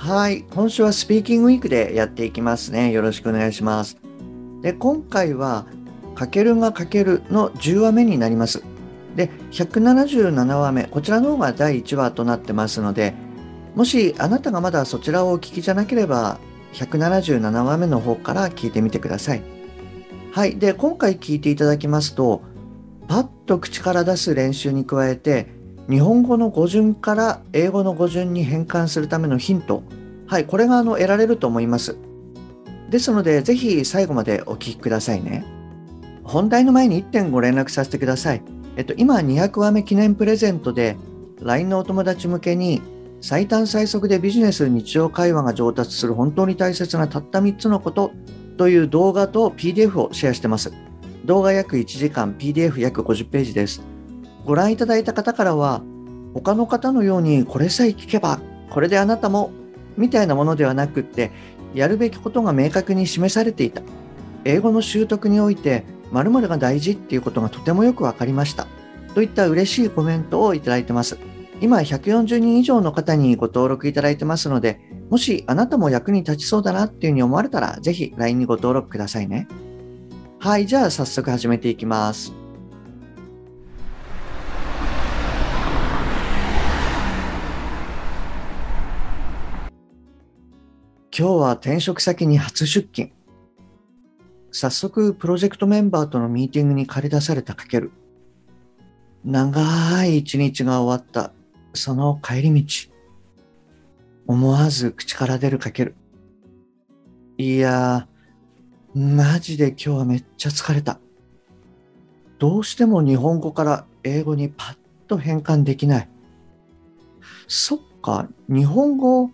はい今週はスピーキングウィークでやっていきますね。よろしくお願いします。で今回は「かけるがかける」の10話目になります。で177話目こちらの方が第1話となってますのでもしあなたがまだそちらをお聞きじゃなければ177話目の方から聞いてみてください。はい。で今回聞いていただきますとパッと口から出す練習に加えて日本語の語順から英語の語順に変換するためのヒントはいこれがあの得られると思いますですので、ぜひ最後までお聞きくださいね。本題の前に1点ご連絡させてください。えっと、今、200話目記念プレゼントで、LINE のお友達向けに、最短最速でビジネス日常会話が上達する本当に大切なたった3つのことという動画と PDF をシェアしてます。動画約1時間、PDF 約50ページです。ご覧いただいた方からは、他の方のようにこれさえ聞けば、これであなたも、みたいなものではなくって、やるべきことが明確に示されていた。英語の習得において〇〇が大事っていうことがとてもよくわかりました。といった嬉しいコメントをいただいてます。今140人以上の方にご登録いただいてますので、もしあなたも役に立ちそうだなっていうふうに思われたら、ぜひ LINE にご登録くださいね。はい、じゃあ早速始めていきます。今日は転職先に初出勤。早速、プロジェクトメンバーとのミーティングに駆り出されたかける。長い一日が終わった、その帰り道。思わず口から出るかける。いや、マジで今日はめっちゃ疲れた。どうしても日本語から英語にパッと変換できない。そっか、日本語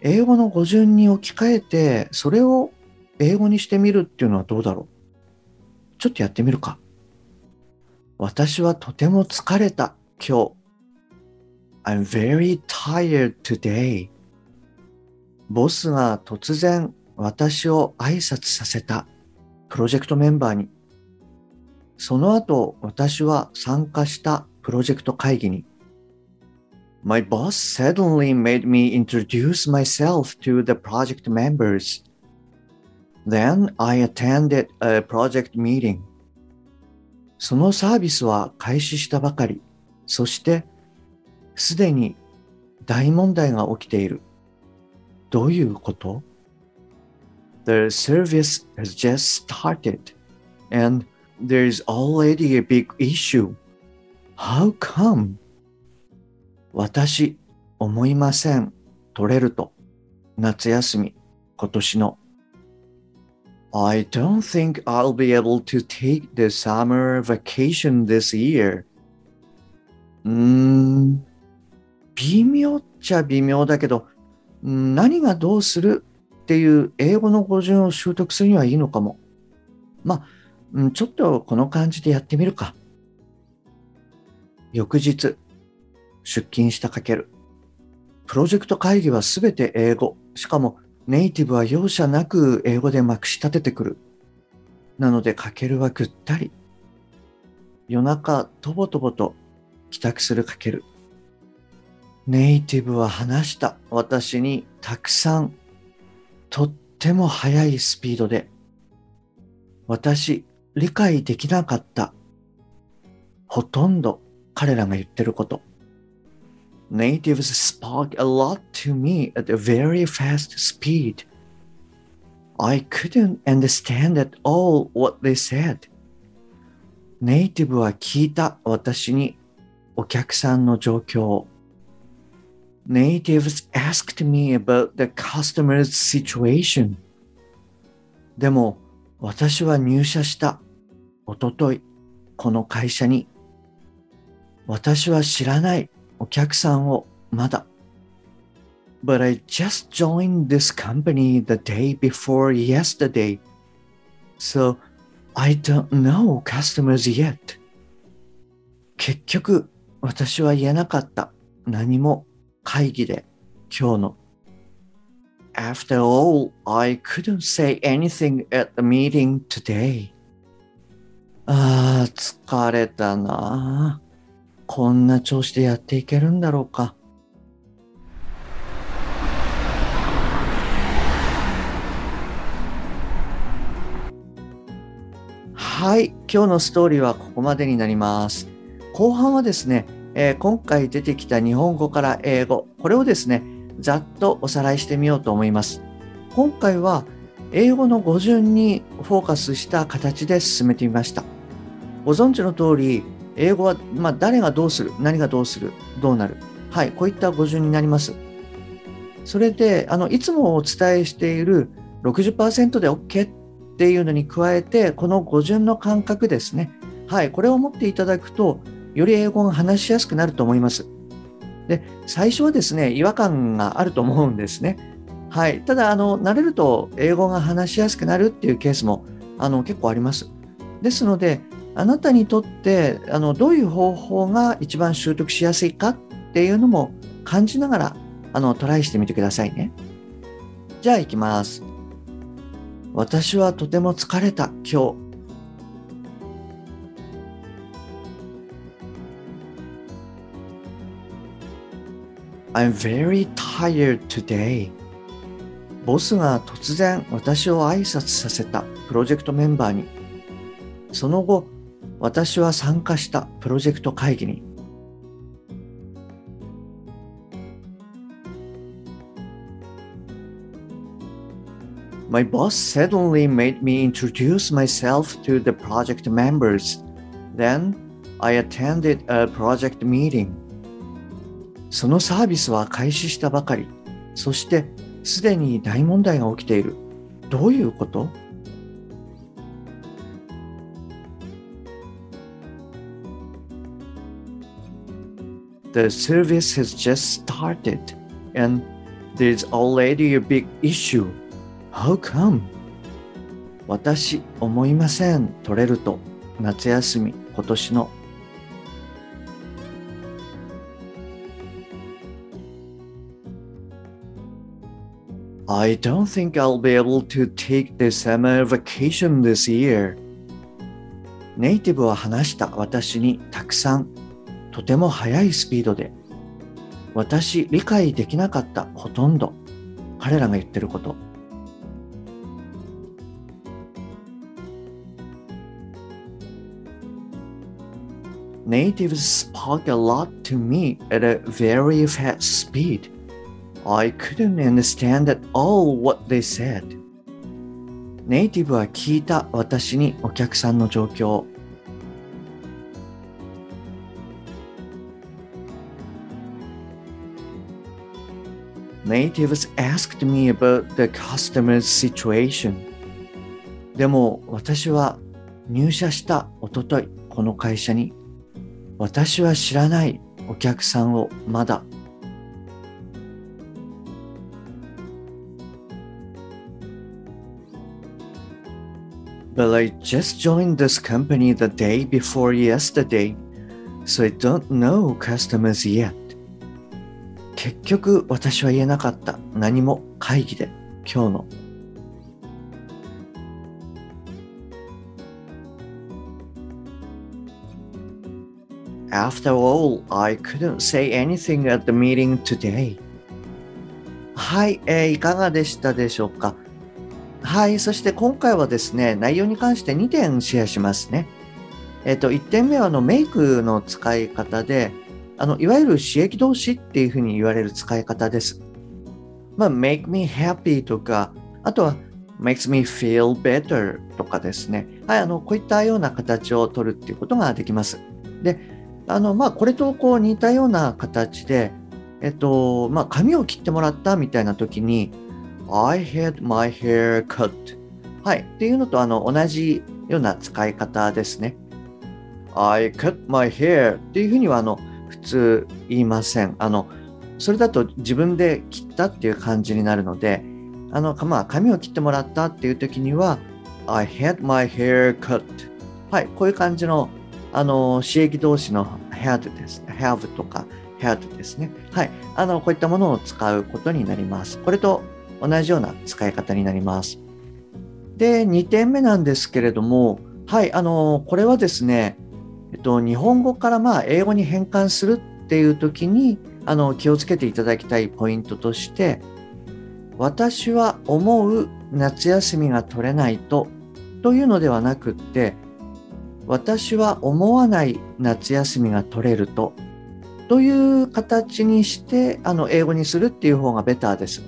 英語の語順に置き換えて、それを英語にしてみるっていうのはどうだろう？ちょっとやってみるか。私はとても疲れた、今日。I'm very tired today. ボスが突然私を挨拶させたプロジェクトメンバーに。その後私は参加したプロジェクト会議に。my boss suddenly made me introduce myself to the project members. Then I attended a project meeting. そのサービスは開始したばかり。そして、すでに大問題が起きている。どういうこと ?The service has just started and there is already a big issue. How come? 私、思いません。取れると。夏休み、今年の。I don't think I'll be able to take the summer vacation this year. うーん、微妙っちゃ微妙だけど、何がどうするっていう英語の語順を習得するにはいいのかも。まあ、ちょっとこの感じでやってみるか。翌日、出勤したかける。プロジェクト会議はすべて英語。しかもネイティブは容赦なく英語でまくし立ててくる。なのでかけるはぐったり。夜中とぼとぼと帰宅するかける。ネイティブは話した私にたくさんとっても速いスピードで私理解できなかったほとんど彼らが言ってること natives spoke a lot to me at a very fast speed. I couldn't understand at all what they said. ネイティブは聞いた私にお客さんの状況を。Natives asked me about the customer's situation. でも私は入社したおとといこの会社に私は知らないお客さんをまだ But I just joined this company the day before yesterday. So I don't know customers yet. 結局、私は言えなかった。何も会議で今日の。After all, I couldn't say anything at the meeting today. ああ、疲れたな。こんな調子でやっていけるんだろうか。はい、今日のストーリーはここまでになります。後半はですね、えー今回出てきた日本語から英語、これをですね、ざっとおさらいしてみようと思います。今回は英語の語順にフォーカスした形で進めてみました。ご存知の通り、英語は、まあ、誰がどうする、何がどうする、どうなる？はい、こういった語順になります。それで、あの、いつもお伝えしている60%で OK っていうのに加えて、この語順の感覚ですね。はい、これを持っていただくと、より英語が話しやすくなると思います。で、最初はですね、違和感があると思うんですね。はい。ただ、あの、慣れると英語が話しやすくなるっていうケースも、あの、結構あります。ですので、あなたにとって、あの、どういう方法が一番習得しやすいかっていうのも感じながら、あの、トライしてみてくださいね。じゃあ、行きます。私はとても疲れた、今日。I'm very tired today. ボスが突然私を挨拶させたプロジェクトメンバーに、その後、私は参加したプロジェクト会議に、My boss suddenly made me introduce myself to the project members. Then I attended a project meeting. そのサービスは開始したばかり。そして、すでに大問題が起きている。どういうこと The service has just started and there's already a big issue. How come? 私、思いません。取れると。夏休み、今年の I don't think I'll be able to take the summer vacation this year. ネイティブは話した私にたくさん、とても速いスピードで。私理解できなかった、ほとんど。彼らが言ってること。Natives spoke a lot to me at a very fast speed. I couldn't understand at all what they said. ネイティブは聞いた私にお客さんの状況。Natives asked me about the customer's situation. でも私は入社したおとといこの会社に私は知らないお客さんをまだ But I just joined this company the day before yesterday, so I don't know customers yet. 結局私は言えなかった。何も会議で今日の。After all, I couldn't say anything at the meeting today. はい、えーいかがでしたでしょうか？はい、そして今回はですね、内容に関して2点シェアしますね。えっ、と、1点目はあのメイクの使い方で、あの、いわゆる刺激動詞っていうふうに言われる使い方です。まあ、make me happy とか、あとは makes me feel better とかですね。はい、あの、こういったような形を取るっていうことができます。で、あの、まあ、これとこう似たような形で、えっと、まあ、髪を切ってもらったみたいな時に、I had my hair cut. はい。っていうのとあの同じような使い方ですね。I cut my hair っていうふうにはあの普通言いません。あの、それだと自分で切ったっていう感じになるので、あの、まあ、髪を切ってもらったっていう時には、I had my hair cut. はい、こういう感じの、あの、刺激動詞の had です。have とか had ですね。はい、あの、こういったものを使うことになります。これと同じような使い方になります。で、2点目なんですけれども、はい、あの、これはですね、っと、日本語からまあ英語に変換するっていう時にあの気をつけていただきたいポイントとして私は思う夏休みが取れないとというのではなくって私は思わない夏休みが取れるとという形にしてあの英語にするっていう方がベターです。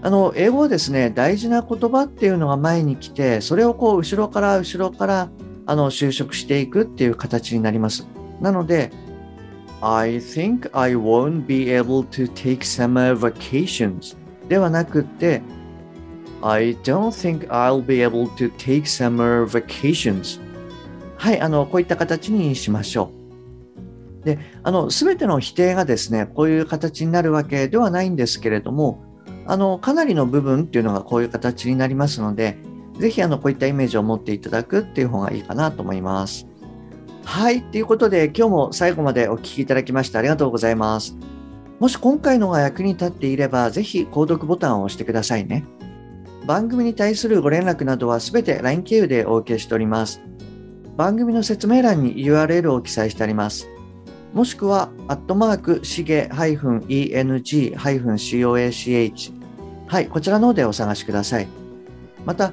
あの英語はですね大事な言葉っていうのが前に来てそれをこう後ろから後ろからあの就職していくっていう形になります。なので I think I won't be able to take summer vacations ではなくて I don't think I'll be able to take summer vacations はい、あの、こういった形にしましょう。で、あの、すべての否定がですね、こういう形になるわけではないんですけれども、あの、かなりの部分っていうのがこういう形になりますので、ぜひあの、こういったイメージを持っていただくっていう方がいいかなと思います。はい。ということで、今日も最後までお聴きいただきましてありがとうございます。もし今回のが役に立っていれば、ぜひ購読ボタンを押してくださいね。番組に対するご連絡などはすべて LINE 経由でお受けしております。番組の説明欄に URL を記載してあります。もしくは、アットマーク、しげ -eng-coach はい、こちらの方でお探しください。また、